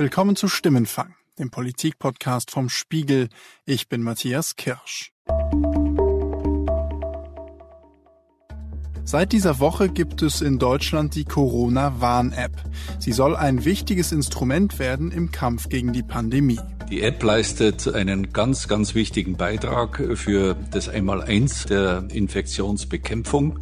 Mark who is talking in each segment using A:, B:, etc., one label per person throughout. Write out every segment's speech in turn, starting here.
A: Willkommen zu Stimmenfang, dem Politikpodcast vom Spiegel. Ich bin Matthias Kirsch. Seit dieser Woche gibt es in Deutschland die Corona-Warn-App. Sie soll ein wichtiges Instrument werden im Kampf gegen die Pandemie.
B: Die App leistet einen ganz, ganz wichtigen Beitrag für das Einmaleins der Infektionsbekämpfung,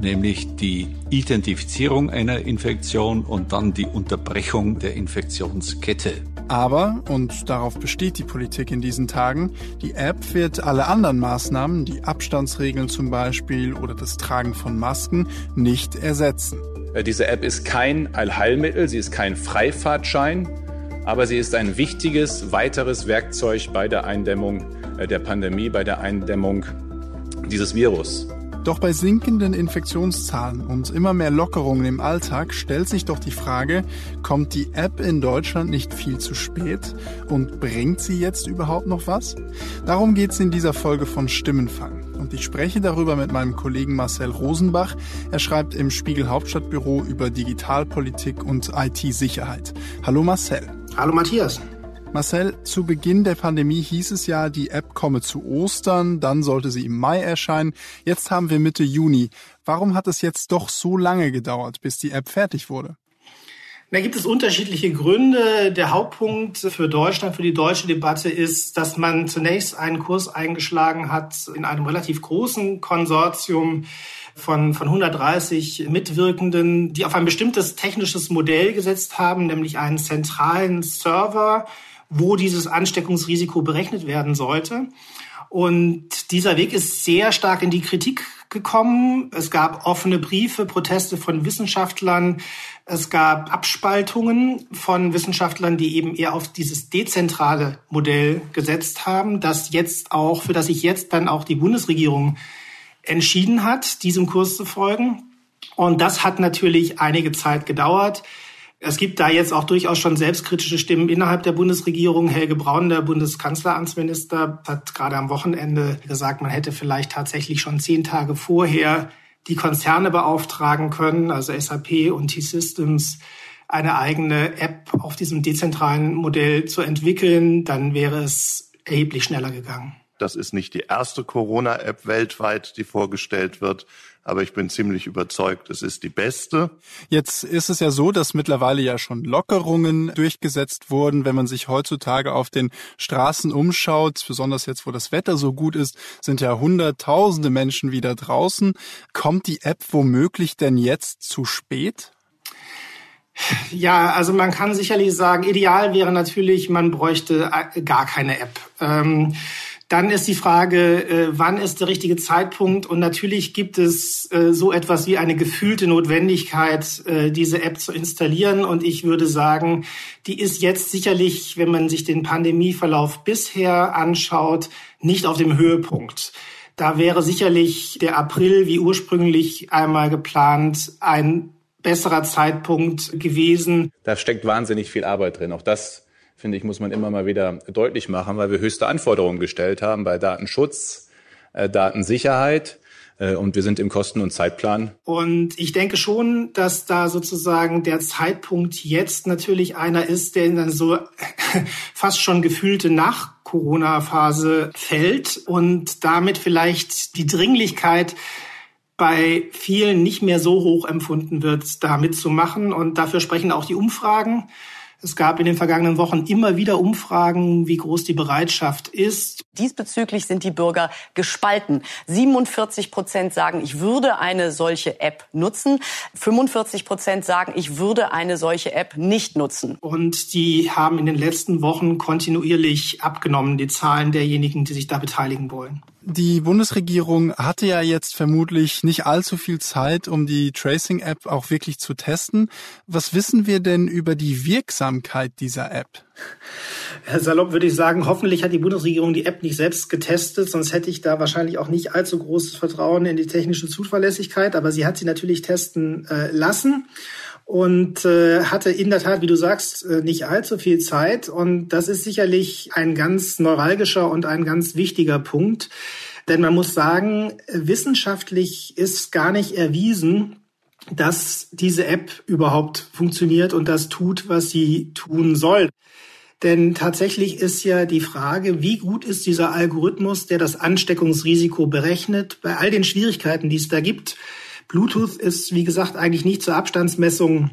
B: nämlich die Identifizierung einer Infektion und dann die Unterbrechung der Infektionskette.
A: Aber, und darauf besteht die Politik in diesen Tagen, die App wird alle anderen Maßnahmen, die Abstandsregeln zum Beispiel oder das Tragen von Masken, nicht ersetzen.
C: Äh, diese App ist kein Allheilmittel, sie ist kein Freifahrtschein, aber sie ist ein wichtiges weiteres Werkzeug bei der Eindämmung äh, der Pandemie, bei der Eindämmung dieses Virus.
A: Doch bei sinkenden Infektionszahlen und immer mehr Lockerungen im Alltag stellt sich doch die Frage, kommt die App in Deutschland nicht viel zu spät und bringt sie jetzt überhaupt noch was? Darum geht es in dieser Folge von Stimmenfang. Und ich spreche darüber mit meinem Kollegen Marcel Rosenbach. Er schreibt im Spiegel Hauptstadtbüro über Digitalpolitik und IT-Sicherheit. Hallo Marcel.
D: Hallo Matthias.
A: Marcel, zu Beginn der Pandemie hieß es ja, die App komme zu Ostern, dann sollte sie im Mai erscheinen. Jetzt haben wir Mitte Juni. Warum hat es jetzt doch so lange gedauert, bis die App fertig wurde?
D: Da gibt es unterschiedliche Gründe. Der Hauptpunkt für Deutschland, für die deutsche Debatte ist, dass man zunächst einen Kurs eingeschlagen hat in einem relativ großen Konsortium von, von 130 Mitwirkenden, die auf ein bestimmtes technisches Modell gesetzt haben, nämlich einen zentralen Server, wo dieses Ansteckungsrisiko berechnet werden sollte. Und dieser Weg ist sehr stark in die Kritik gekommen. Es gab offene Briefe, Proteste von Wissenschaftlern. Es gab Abspaltungen von Wissenschaftlern, die eben eher auf dieses dezentrale Modell gesetzt haben, das jetzt auch, für das sich jetzt dann auch die Bundesregierung entschieden hat, diesem Kurs zu folgen. Und das hat natürlich einige Zeit gedauert. Es gibt da jetzt auch durchaus schon selbstkritische Stimmen innerhalb der Bundesregierung. Helge Braun, der Bundeskanzleramtsminister, hat gerade am Wochenende gesagt, man hätte vielleicht tatsächlich schon zehn Tage vorher die Konzerne beauftragen können, also SAP und T-Systems, eine eigene App auf diesem dezentralen Modell zu entwickeln. Dann wäre es erheblich schneller gegangen.
E: Das ist nicht die erste Corona-App weltweit, die vorgestellt wird. Aber ich bin ziemlich überzeugt, es ist die beste.
A: Jetzt ist es ja so, dass mittlerweile ja schon Lockerungen durchgesetzt wurden. Wenn man sich heutzutage auf den Straßen umschaut, besonders jetzt, wo das Wetter so gut ist, sind ja hunderttausende Menschen wieder draußen. Kommt die App womöglich denn jetzt zu spät?
D: Ja, also man kann sicherlich sagen, ideal wäre natürlich, man bräuchte gar keine App. Ähm, dann ist die Frage, äh, wann ist der richtige Zeitpunkt? Und natürlich gibt es äh, so etwas wie eine gefühlte Notwendigkeit, äh, diese App zu installieren. Und ich würde sagen, die ist jetzt sicherlich, wenn man sich den Pandemieverlauf bisher anschaut, nicht auf dem Höhepunkt. Da wäre sicherlich der April, wie ursprünglich einmal geplant, ein besserer Zeitpunkt gewesen.
C: Da steckt wahnsinnig viel Arbeit drin. Auch das finde ich, muss man immer mal wieder deutlich machen, weil wir höchste Anforderungen gestellt haben bei Datenschutz, äh, Datensicherheit. Äh, und wir sind im Kosten- und Zeitplan.
D: Und ich denke schon, dass da sozusagen der Zeitpunkt jetzt natürlich einer ist, der in eine so fast schon gefühlte Nach-Corona-Phase fällt und damit vielleicht die Dringlichkeit bei vielen nicht mehr so hoch empfunden wird, da mitzumachen. Und dafür sprechen auch die Umfragen. Es gab in den vergangenen Wochen immer wieder Umfragen, wie groß die Bereitschaft ist.
F: Diesbezüglich sind die Bürger gespalten. 47 Prozent sagen, ich würde eine solche App nutzen. 45 Prozent sagen, ich würde eine solche App nicht nutzen.
D: Und die haben in den letzten Wochen kontinuierlich abgenommen, die Zahlen derjenigen, die sich da beteiligen wollen.
A: Die Bundesregierung hatte ja jetzt vermutlich nicht allzu viel Zeit, um die Tracing-App auch wirklich zu testen. Was wissen wir denn über die Wirksamkeit dieser App?
D: Herr Salopp würde ich sagen, hoffentlich hat die Bundesregierung die App nicht selbst getestet, sonst hätte ich da wahrscheinlich auch nicht allzu großes Vertrauen in die technische Zuverlässigkeit. Aber sie hat sie natürlich testen äh, lassen und äh, hatte in der Tat, wie du sagst, äh, nicht allzu viel Zeit. Und das ist sicherlich ein ganz neuralgischer und ein ganz wichtiger Punkt. Denn man muss sagen, wissenschaftlich ist gar nicht erwiesen, dass diese App überhaupt funktioniert und das tut, was sie tun soll. Denn tatsächlich ist ja die Frage, wie gut ist dieser Algorithmus, der das Ansteckungsrisiko berechnet, bei all den Schwierigkeiten, die es da gibt. Bluetooth ist, wie gesagt, eigentlich nicht zur Abstandsmessung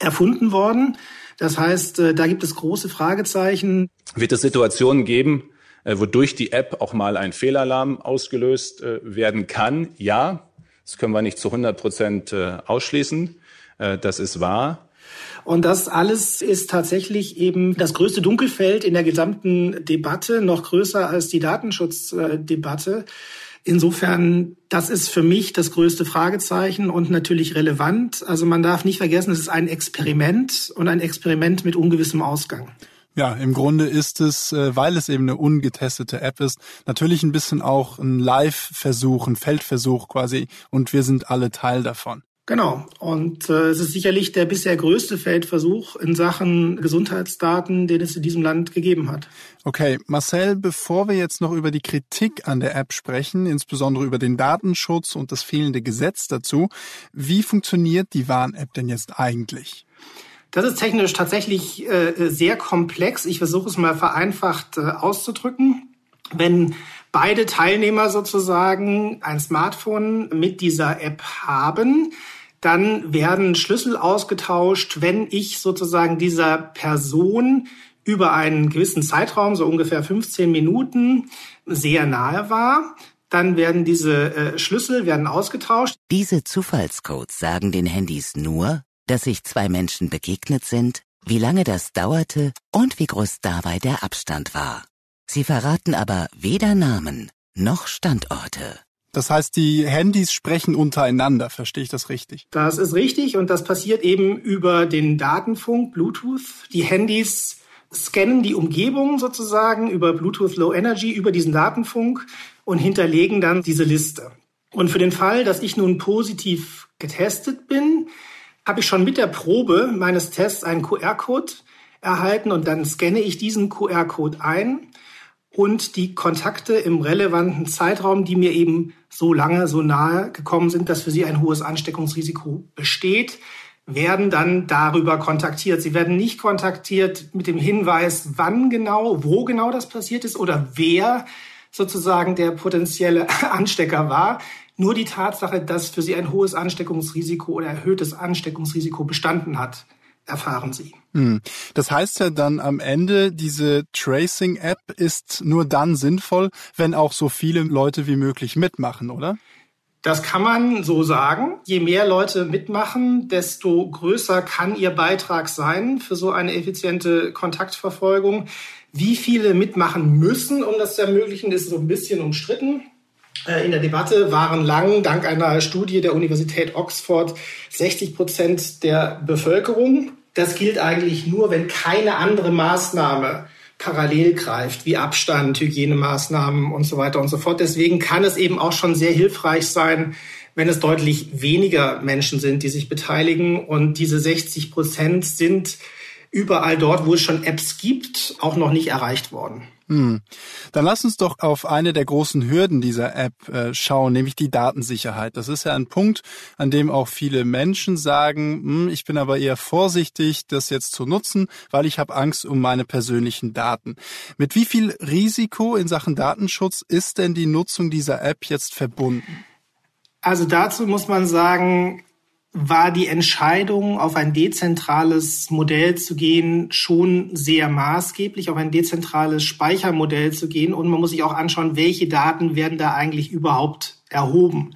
D: erfunden worden. Das heißt, äh, da gibt es große Fragezeichen.
C: Wird es Situationen geben, äh, wodurch die App auch mal ein Fehlalarm ausgelöst äh, werden kann? Ja, das können wir nicht zu 100 Prozent ausschließen. Das ist wahr.
D: Und das alles ist tatsächlich eben das größte Dunkelfeld in der gesamten Debatte, noch größer als die Datenschutzdebatte. Insofern, das ist für mich das größte Fragezeichen und natürlich relevant. Also man darf nicht vergessen, es ist ein Experiment und ein Experiment mit ungewissem Ausgang.
A: Ja, im Grunde ist es, äh, weil es eben eine ungetestete App ist, natürlich ein bisschen auch ein Live-Versuch, ein Feldversuch quasi und wir sind alle Teil davon.
D: Genau. Und äh, es ist sicherlich der bisher größte Feldversuch in Sachen Gesundheitsdaten, den es in diesem Land gegeben hat.
A: Okay, Marcel, bevor wir jetzt noch über die Kritik an der App sprechen, insbesondere über den Datenschutz und das fehlende Gesetz dazu, wie funktioniert die Warn-App denn jetzt eigentlich?
D: Das ist technisch tatsächlich äh, sehr komplex. Ich versuche es mal vereinfacht äh, auszudrücken. Wenn beide Teilnehmer sozusagen ein Smartphone mit dieser App haben, dann werden Schlüssel ausgetauscht, wenn ich sozusagen dieser Person über einen gewissen Zeitraum, so ungefähr 15 Minuten, sehr nahe war. Dann werden diese äh, Schlüssel werden ausgetauscht.
G: Diese Zufallscodes sagen den Handys nur, dass sich zwei Menschen begegnet sind, wie lange das dauerte und wie groß dabei der Abstand war. Sie verraten aber weder Namen noch Standorte.
A: Das heißt, die Handys sprechen untereinander, verstehe ich das richtig?
D: Das ist richtig und das passiert eben über den Datenfunk, Bluetooth. Die Handys scannen die Umgebung sozusagen über Bluetooth Low Energy, über diesen Datenfunk und hinterlegen dann diese Liste. Und für den Fall, dass ich nun positiv getestet bin, habe ich schon mit der Probe meines Tests einen QR-Code erhalten und dann scanne ich diesen QR-Code ein und die Kontakte im relevanten Zeitraum, die mir eben so lange, so nahe gekommen sind, dass für sie ein hohes Ansteckungsrisiko besteht, werden dann darüber kontaktiert. Sie werden nicht kontaktiert mit dem Hinweis, wann genau, wo genau das passiert ist oder wer sozusagen der potenzielle Anstecker war. Nur die Tatsache, dass für sie ein hohes Ansteckungsrisiko oder erhöhtes Ansteckungsrisiko bestanden hat, erfahren sie.
A: Hm. Das heißt ja dann am Ende, diese Tracing-App ist nur dann sinnvoll, wenn auch so viele Leute wie möglich mitmachen, oder?
D: Das kann man so sagen. Je mehr Leute mitmachen, desto größer kann ihr Beitrag sein für so eine effiziente Kontaktverfolgung. Wie viele mitmachen müssen, um das zu ermöglichen, ist so ein bisschen umstritten. Äh, in der Debatte waren lang, dank einer Studie der Universität Oxford, 60 Prozent der Bevölkerung das gilt eigentlich nur, wenn keine andere Maßnahme parallel greift, wie Abstand, Hygienemaßnahmen und so weiter und so fort. Deswegen kann es eben auch schon sehr hilfreich sein, wenn es deutlich weniger Menschen sind, die sich beteiligen. Und diese 60 Prozent sind überall dort, wo es schon Apps gibt, auch noch nicht erreicht worden.
A: Hm. Dann lass uns doch auf eine der großen Hürden dieser App äh, schauen, nämlich die Datensicherheit. Das ist ja ein Punkt, an dem auch viele Menschen sagen, hm, ich bin aber eher vorsichtig, das jetzt zu nutzen, weil ich habe Angst um meine persönlichen Daten. Mit wie viel Risiko in Sachen Datenschutz ist denn die Nutzung dieser App jetzt verbunden?
D: Also dazu muss man sagen, war die Entscheidung, auf ein dezentrales Modell zu gehen, schon sehr maßgeblich, auf ein dezentrales Speichermodell zu gehen. Und man muss sich auch anschauen, welche Daten werden da eigentlich überhaupt erhoben.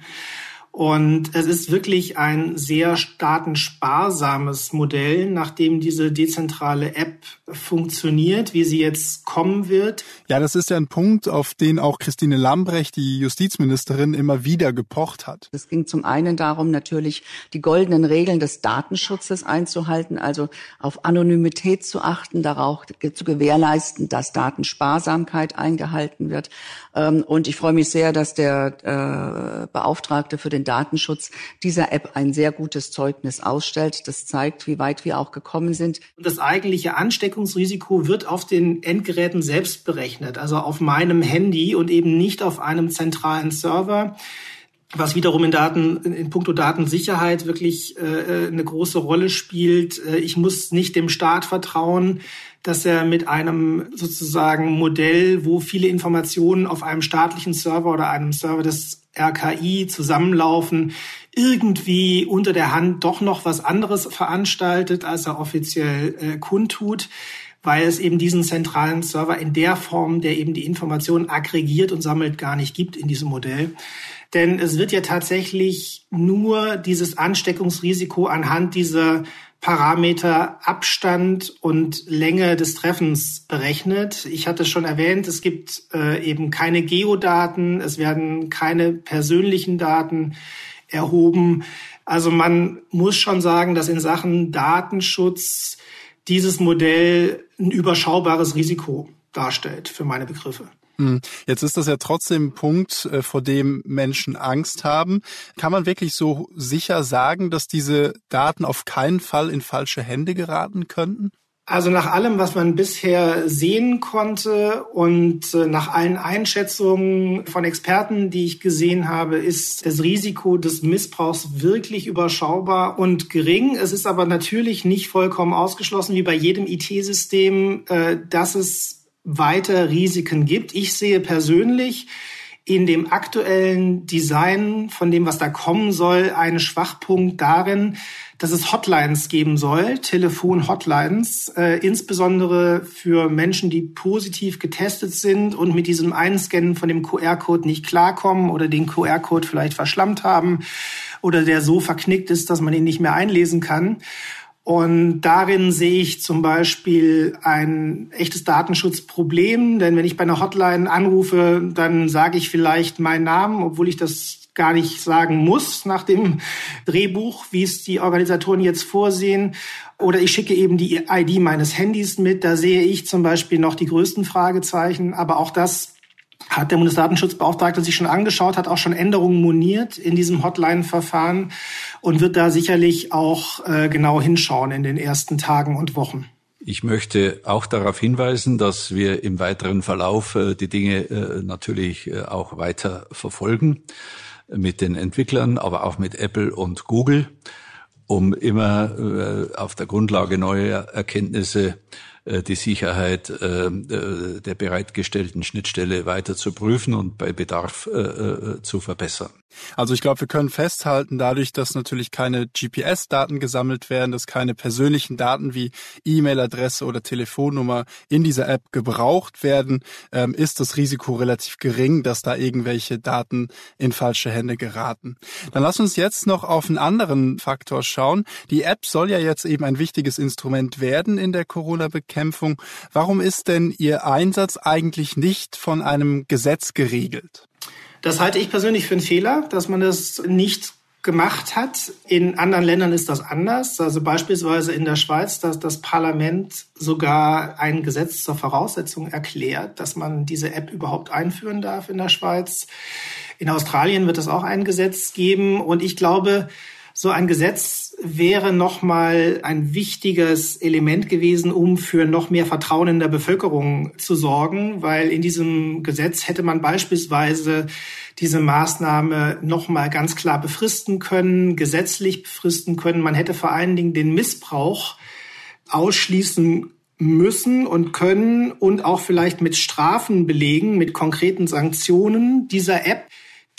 D: Und es ist wirklich ein sehr datensparsames Modell, nachdem diese dezentrale App funktioniert, wie sie jetzt kommen wird.
A: Ja, das ist ja ein Punkt, auf den auch Christine Lambrecht, die Justizministerin, immer wieder gepocht hat.
H: Es ging zum einen darum, natürlich die goldenen Regeln des Datenschutzes einzuhalten, also auf Anonymität zu achten, darauf zu gewährleisten, dass Datensparsamkeit eingehalten wird. Ähm, und ich freue mich sehr, dass der äh, Beauftragte für den den Datenschutz dieser App ein sehr gutes Zeugnis ausstellt. Das zeigt, wie weit wir auch gekommen sind.
D: Das eigentliche Ansteckungsrisiko wird auf den Endgeräten selbst berechnet, also auf meinem Handy und eben nicht auf einem zentralen Server. Was wiederum in Daten, in puncto Datensicherheit wirklich äh, eine große Rolle spielt. Äh, ich muss nicht dem Staat vertrauen, dass er mit einem sozusagen Modell, wo viele Informationen auf einem staatlichen Server oder einem Server des RKI zusammenlaufen, irgendwie unter der Hand doch noch was anderes veranstaltet, als er offiziell äh, kundtut, weil es eben diesen zentralen Server in der Form, der eben die Informationen aggregiert und sammelt, gar nicht gibt in diesem Modell. Denn es wird ja tatsächlich nur dieses Ansteckungsrisiko anhand dieser Parameter Abstand und Länge des Treffens berechnet. Ich hatte schon erwähnt, es gibt äh, eben keine Geodaten, es werden keine persönlichen Daten erhoben. Also man muss schon sagen, dass in Sachen Datenschutz dieses Modell ein überschaubares Risiko darstellt für meine Begriffe.
A: Hm. Jetzt ist das ja trotzdem ein Punkt, äh, vor dem Menschen Angst haben. Kann man wirklich so sicher sagen, dass diese Daten auf keinen Fall in falsche Hände geraten könnten?
D: Also nach allem, was man bisher sehen konnte und äh, nach allen Einschätzungen von Experten, die ich gesehen habe, ist das Risiko des Missbrauchs wirklich überschaubar und gering. Es ist aber natürlich nicht vollkommen ausgeschlossen, wie bei jedem IT-System, äh, dass es weiter Risiken gibt. Ich sehe persönlich in dem aktuellen Design von dem, was da kommen soll, einen Schwachpunkt darin, dass es Hotlines geben soll, Telefon-Hotlines, äh, insbesondere für Menschen, die positiv getestet sind und mit diesem Einscannen von dem QR-Code nicht klarkommen oder den QR-Code vielleicht verschlammt haben oder der so verknickt ist, dass man ihn nicht mehr einlesen kann. Und darin sehe ich zum Beispiel ein echtes Datenschutzproblem, denn wenn ich bei einer Hotline anrufe, dann sage ich vielleicht meinen Namen, obwohl ich das gar nicht sagen muss nach dem Drehbuch, wie es die Organisatoren jetzt vorsehen. Oder ich schicke eben die ID meines Handys mit. Da sehe ich zum Beispiel noch die größten Fragezeichen. Aber auch das hat der Bundesdatenschutzbeauftragte sich schon angeschaut, hat auch schon Änderungen moniert in diesem Hotline-Verfahren und wird da sicherlich auch äh, genau hinschauen in den ersten Tagen und Wochen.
B: Ich möchte auch darauf hinweisen, dass wir im weiteren Verlauf äh, die Dinge äh, natürlich äh, auch weiter verfolgen mit den Entwicklern, aber auch mit Apple und Google, um immer äh, auf der Grundlage neuer Erkenntnisse die Sicherheit äh, äh, der bereitgestellten Schnittstelle weiter zu prüfen und bei Bedarf zu verbessern.
A: Also ich glaube, wir können festhalten, dadurch, dass natürlich keine GPS-Daten gesammelt werden, dass keine persönlichen Daten wie E-Mail-Adresse oder Telefonnummer in dieser App gebraucht werden, ähm, ist das Risiko relativ gering, dass da irgendwelche Daten in falsche Hände geraten. Dann lass uns jetzt noch auf einen anderen Faktor schauen. Die App soll ja jetzt eben ein wichtiges Instrument werden in der Corona-Bekämpfung. Warum ist denn Ihr Einsatz eigentlich nicht von einem Gesetz geregelt?
D: Das halte ich persönlich für einen Fehler, dass man das nicht gemacht hat. In anderen Ländern ist das anders. Also beispielsweise in der Schweiz, dass das Parlament sogar ein Gesetz zur Voraussetzung erklärt, dass man diese App überhaupt einführen darf in der Schweiz. In Australien wird es auch ein Gesetz geben. Und ich glaube, so ein Gesetz wäre nochmal ein wichtiges Element gewesen, um für noch mehr Vertrauen in der Bevölkerung zu sorgen, weil in diesem Gesetz hätte man beispielsweise diese Maßnahme nochmal ganz klar befristen können, gesetzlich befristen können. Man hätte vor allen Dingen den Missbrauch ausschließen müssen und können und auch vielleicht mit Strafen belegen, mit konkreten Sanktionen dieser App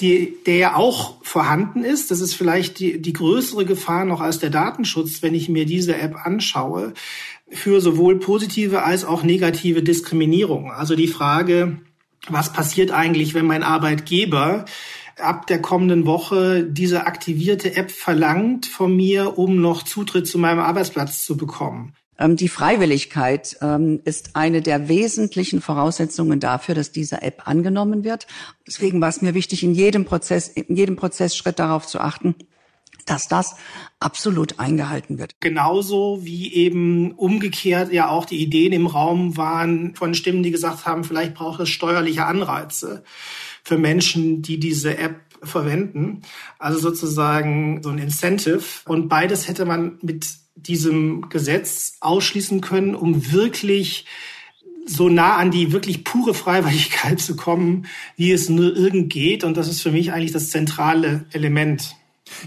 D: die, der ja auch vorhanden ist. Das ist vielleicht die, die größere Gefahr noch als der Datenschutz, wenn ich mir diese App anschaue, für sowohl positive als auch negative Diskriminierung. Also die Frage, was passiert eigentlich, wenn mein Arbeitgeber ab der kommenden Woche diese aktivierte App verlangt von mir, um noch Zutritt zu meinem Arbeitsplatz zu bekommen.
H: Ähm, die Freiwilligkeit ähm, ist eine der wesentlichen Voraussetzungen dafür, dass diese App angenommen wird. Deswegen war es mir wichtig, in jedem Prozess, in jedem Prozessschritt darauf zu achten, dass das absolut eingehalten wird.
D: Genauso wie eben umgekehrt ja auch die Ideen im Raum waren von Stimmen, die gesagt haben, vielleicht braucht es steuerliche Anreize für Menschen, die diese App verwenden. Also sozusagen so ein Incentive. Und beides hätte man mit diesem Gesetz ausschließen können, um wirklich so nah an die wirklich pure Freiwilligkeit zu kommen, wie es nur irgend geht. Und das ist für mich eigentlich das zentrale Element.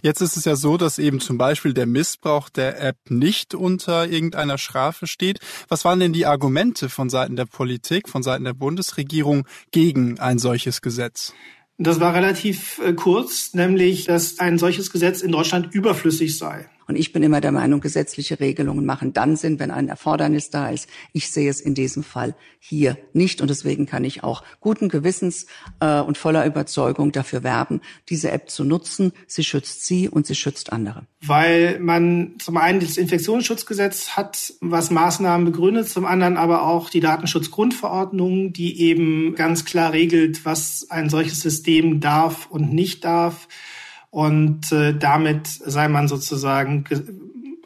A: Jetzt ist es ja so, dass eben zum Beispiel der Missbrauch der App nicht unter irgendeiner Strafe steht. Was waren denn die Argumente von Seiten der Politik, von Seiten der Bundesregierung gegen ein solches Gesetz?
D: Das war relativ äh, kurz, nämlich, dass ein solches Gesetz in Deutschland überflüssig sei.
H: Und ich bin immer der Meinung, gesetzliche Regelungen machen dann Sinn, wenn ein Erfordernis da ist. Ich sehe es in diesem Fall hier nicht. Und deswegen kann ich auch guten Gewissens äh, und voller Überzeugung dafür werben, diese App zu nutzen. Sie schützt Sie und sie schützt andere.
D: Weil man zum einen das Infektionsschutzgesetz hat, was Maßnahmen begründet, zum anderen aber auch die Datenschutzgrundverordnung, die eben ganz klar regelt, was ein solches System darf und nicht darf und äh, damit sei man sozusagen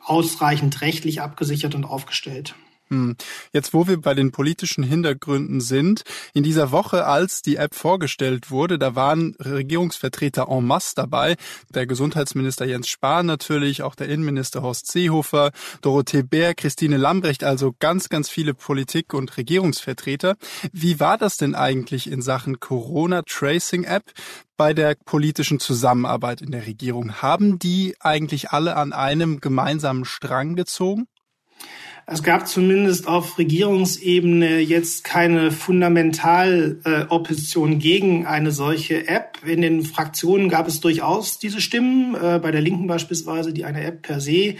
D: ausreichend rechtlich abgesichert und aufgestellt.
A: Hm. Jetzt, wo wir bei den politischen Hintergründen sind, in dieser Woche, als die App vorgestellt wurde, da waren Regierungsvertreter en masse dabei. Der Gesundheitsminister Jens Spahn natürlich, auch der Innenminister Horst Seehofer, Dorothee Bär, Christine Lambrecht, also ganz, ganz viele Politik- und Regierungsvertreter. Wie war das denn eigentlich in Sachen Corona-Tracing-App? bei der politischen Zusammenarbeit in der Regierung? Haben die eigentlich alle an einem gemeinsamen Strang gezogen?
D: Es gab zumindest auf Regierungsebene jetzt keine Fundamentalopposition äh, gegen eine solche App. In den Fraktionen gab es durchaus diese Stimmen, äh, bei der Linken beispielsweise, die eine App per se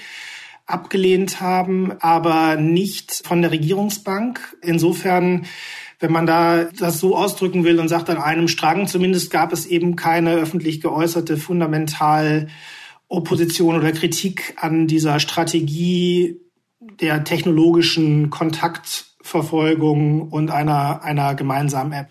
D: abgelehnt haben, aber nicht von der Regierungsbank. Insofern wenn man da das so ausdrücken will und sagt an einem Strang, zumindest gab es eben keine öffentlich geäußerte fundamental Opposition oder Kritik an dieser Strategie der technologischen Kontaktverfolgung und einer, einer gemeinsamen App.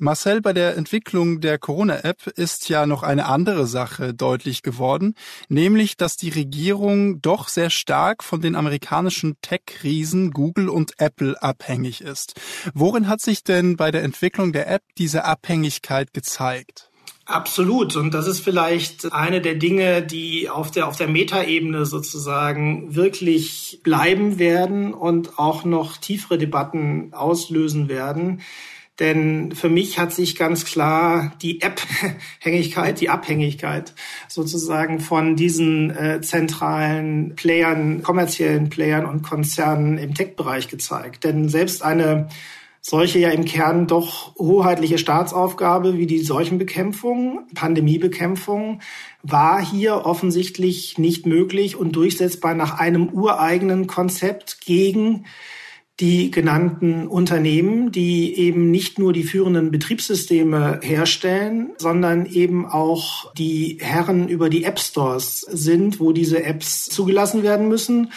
A: Marcel, bei der Entwicklung der Corona-App ist ja noch eine andere Sache deutlich geworden, nämlich, dass die Regierung doch sehr stark von den amerikanischen Tech-Riesen Google und Apple abhängig ist. Worin hat sich denn bei der Entwicklung der App diese Abhängigkeit gezeigt?
D: Absolut. Und das ist vielleicht eine der Dinge, die auf der, auf der Metaebene sozusagen wirklich bleiben werden und auch noch tiefere Debatten auslösen werden. Denn für mich hat sich ganz klar die App-Hängigkeit, die Abhängigkeit sozusagen von diesen äh, zentralen Playern, kommerziellen Playern und Konzernen im Tech-Bereich gezeigt. Denn selbst eine solche ja im Kern doch hoheitliche Staatsaufgabe wie die Seuchenbekämpfung, Pandemiebekämpfung, war hier offensichtlich nicht möglich und durchsetzbar nach einem ureigenen Konzept gegen die genannten Unternehmen, die eben nicht nur die führenden Betriebssysteme herstellen, sondern eben auch die Herren über die App Stores sind, wo diese Apps zugelassen werden müssen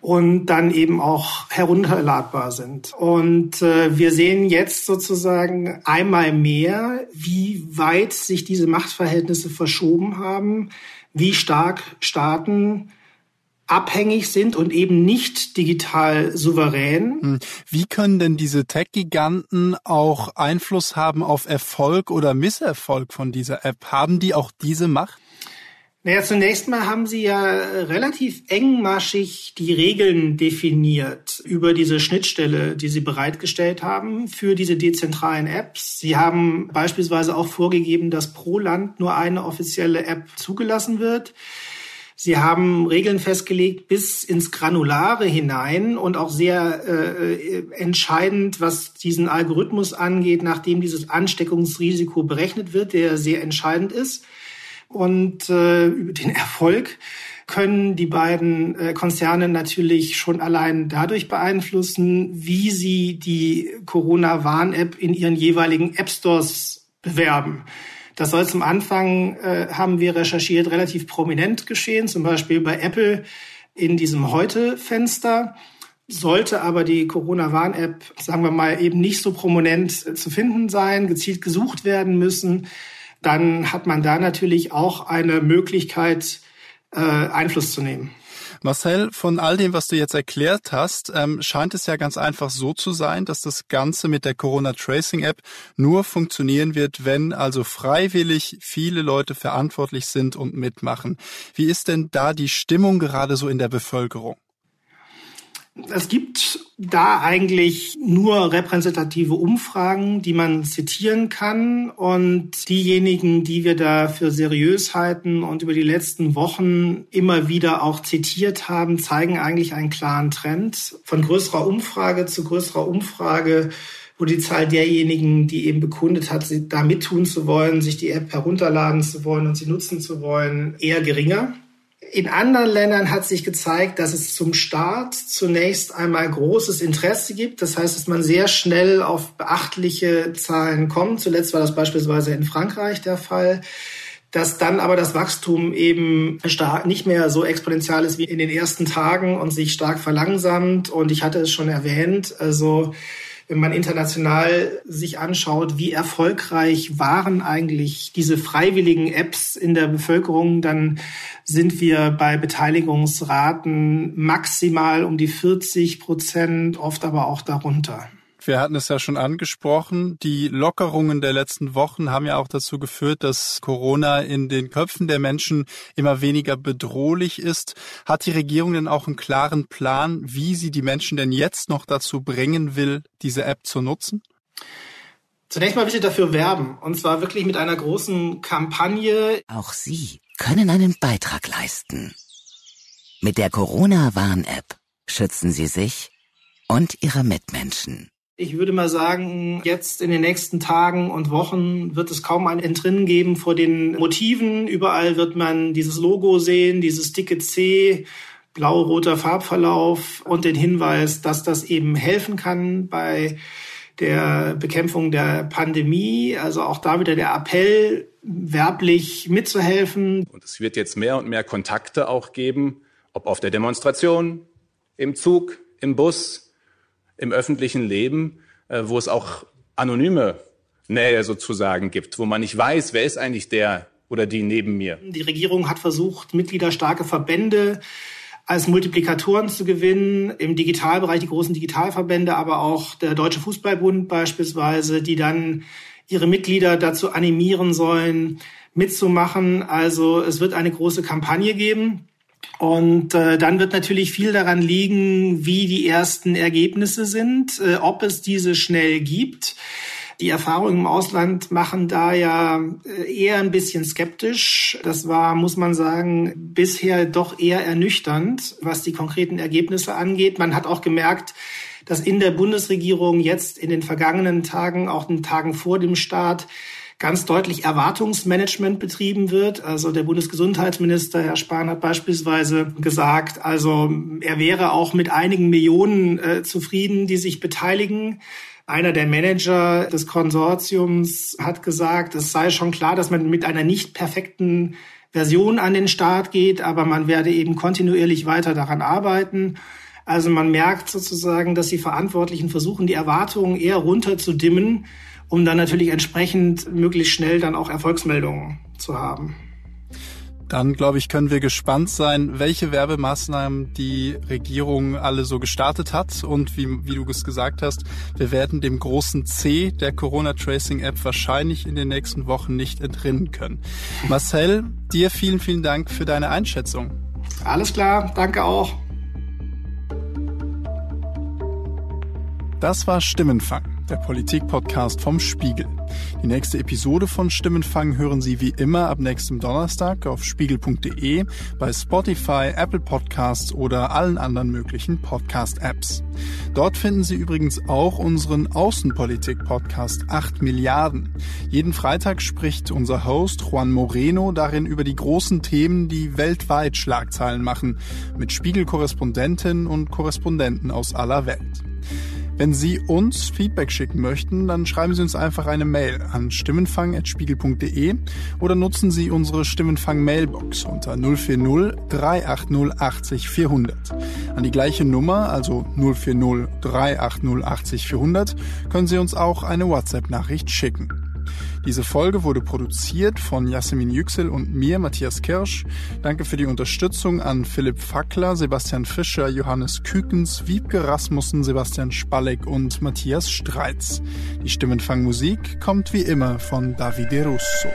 D: und dann eben auch herunterladbar sind. Und äh, wir sehen jetzt sozusagen einmal mehr, wie weit sich diese Machtverhältnisse verschoben haben, wie stark Staaten abhängig sind und eben nicht digital souverän. Hm.
A: Wie können denn diese Tech-Giganten auch Einfluss haben auf Erfolg oder Misserfolg von dieser App? Haben die auch diese Macht?
D: Naja, zunächst mal haben Sie ja relativ engmaschig die Regeln definiert über diese Schnittstelle, die Sie bereitgestellt haben für diese dezentralen Apps. Sie haben beispielsweise auch vorgegeben, dass pro Land nur eine offizielle App zugelassen wird. Sie haben Regeln festgelegt bis ins Granulare hinein und auch sehr äh, entscheidend, was diesen Algorithmus angeht, nachdem dieses Ansteckungsrisiko berechnet wird, der sehr entscheidend ist und äh, den Erfolg können die beiden äh, Konzerne natürlich schon allein dadurch beeinflussen, wie sie die Corona-Warn-App in ihren jeweiligen App-Stores bewerben. Das soll zum Anfang, äh, haben wir recherchiert, relativ prominent geschehen, zum Beispiel bei Apple in diesem Heute-Fenster. Sollte aber die Corona-Warn-App, sagen wir mal, eben nicht so prominent zu finden sein, gezielt gesucht werden müssen, dann hat man da natürlich auch eine Möglichkeit, äh, Einfluss zu nehmen.
A: Marcel, von all dem, was du jetzt erklärt hast, ähm, scheint es ja ganz einfach so zu sein, dass das Ganze mit der Corona Tracing App nur funktionieren wird, wenn also freiwillig viele Leute verantwortlich sind und mitmachen. Wie ist denn da die Stimmung gerade so in der Bevölkerung?
D: Es gibt da eigentlich nur repräsentative Umfragen, die man zitieren kann. Und diejenigen, die wir da für seriös halten und über die letzten Wochen immer wieder auch zitiert haben, zeigen eigentlich einen klaren Trend. Von größerer Umfrage zu größerer Umfrage wo die Zahl derjenigen, die eben bekundet hat, da mittun zu wollen, sich die App herunterladen zu wollen und sie nutzen zu wollen, eher geringer. In anderen Ländern hat sich gezeigt, dass es zum Start zunächst einmal großes Interesse gibt. Das heißt, dass man sehr schnell auf beachtliche Zahlen kommt. Zuletzt war das beispielsweise in Frankreich der Fall dass dann aber das Wachstum eben stark nicht mehr so exponentiell ist wie in den ersten Tagen und sich stark verlangsamt. Und ich hatte es schon erwähnt, also wenn man international sich anschaut, wie erfolgreich waren eigentlich diese freiwilligen Apps in der Bevölkerung, dann sind wir bei Beteiligungsraten maximal um die 40 Prozent, oft aber auch darunter.
A: Wir hatten es ja schon angesprochen. Die Lockerungen der letzten Wochen haben ja auch dazu geführt, dass Corona in den Köpfen der Menschen immer weniger bedrohlich ist. Hat die Regierung denn auch einen klaren Plan, wie sie die Menschen denn jetzt noch dazu bringen will, diese App zu nutzen?
D: Zunächst mal will ich dafür werben. Und zwar wirklich mit einer großen Kampagne.
G: Auch Sie können einen Beitrag leisten. Mit der Corona-Warn-App schützen Sie sich und Ihre Mitmenschen.
D: Ich würde mal sagen, jetzt in den nächsten Tagen und Wochen wird es kaum ein Entrinnen geben vor den Motiven. Überall wird man dieses Logo sehen, dieses dicke C, blau-roter Farbverlauf und den Hinweis, dass das eben helfen kann bei der Bekämpfung der Pandemie. Also auch da wieder der Appell, werblich mitzuhelfen.
C: Und es wird jetzt mehr und mehr Kontakte auch geben, ob auf der Demonstration, im Zug, im Bus, im öffentlichen Leben, äh, wo es auch anonyme Nähe sozusagen gibt, wo man nicht weiß, wer ist eigentlich der oder die neben mir.
D: Die Regierung hat versucht, mitgliederstarke Verbände als Multiplikatoren zu gewinnen, im Digitalbereich die großen Digitalverbände, aber auch der Deutsche Fußballbund beispielsweise, die dann ihre Mitglieder dazu animieren sollen, mitzumachen. Also es wird eine große Kampagne geben. Und äh, dann wird natürlich viel daran liegen, wie die ersten Ergebnisse sind, äh, ob es diese schnell gibt. Die Erfahrungen im Ausland machen da ja äh, eher ein bisschen skeptisch. Das war, muss man sagen, bisher doch eher ernüchternd, was die konkreten Ergebnisse angeht. Man hat auch gemerkt, dass in der Bundesregierung jetzt in den vergangenen Tagen, auch den Tagen vor dem Start, ganz deutlich Erwartungsmanagement betrieben wird. Also der Bundesgesundheitsminister, Herr Spahn, hat beispielsweise gesagt, also er wäre auch mit einigen Millionen äh, zufrieden, die sich beteiligen. Einer der Manager des Konsortiums hat gesagt, es sei schon klar, dass man mit einer nicht perfekten Version an den Start geht, aber man werde eben kontinuierlich weiter daran arbeiten. Also man merkt sozusagen, dass die Verantwortlichen versuchen, die Erwartungen eher runterzudimmen um dann natürlich entsprechend möglichst schnell dann auch Erfolgsmeldungen zu haben.
A: Dann, glaube ich, können wir gespannt sein, welche Werbemaßnahmen die Regierung alle so gestartet hat. Und wie, wie du es gesagt hast, wir werden dem großen C der Corona-Tracing-App wahrscheinlich in den nächsten Wochen nicht entrinnen können. Marcel, dir vielen, vielen Dank für deine Einschätzung.
D: Alles klar, danke auch.
A: Das war Stimmenfang der Politik-Podcast vom Spiegel. Die nächste Episode von Stimmenfang hören Sie wie immer ab nächstem Donnerstag auf spiegel.de, bei Spotify, Apple Podcasts oder allen anderen möglichen Podcast-Apps. Dort finden Sie übrigens auch unseren Außenpolitik-Podcast 8 Milliarden. Jeden Freitag spricht unser Host Juan Moreno darin über die großen Themen, die weltweit Schlagzeilen machen, mit Spiegel-Korrespondentinnen und Korrespondenten aus aller Welt. Wenn Sie uns Feedback schicken möchten, dann schreiben Sie uns einfach eine Mail an stimmenfang.spiegel.de oder nutzen Sie unsere Stimmenfang-Mailbox unter 040 380 80 400. An die gleiche Nummer, also 040 380 80 400, können Sie uns auch eine WhatsApp-Nachricht schicken. Diese Folge wurde produziert von Jasmin Yüksel und mir, Matthias Kirsch. Danke für die Unterstützung an Philipp Fackler, Sebastian Fischer, Johannes Kükens, Wiebke Rasmussen, Sebastian Spalleck und Matthias Streitz. Die Stimmenfangmusik kommt wie immer von Davide Russo.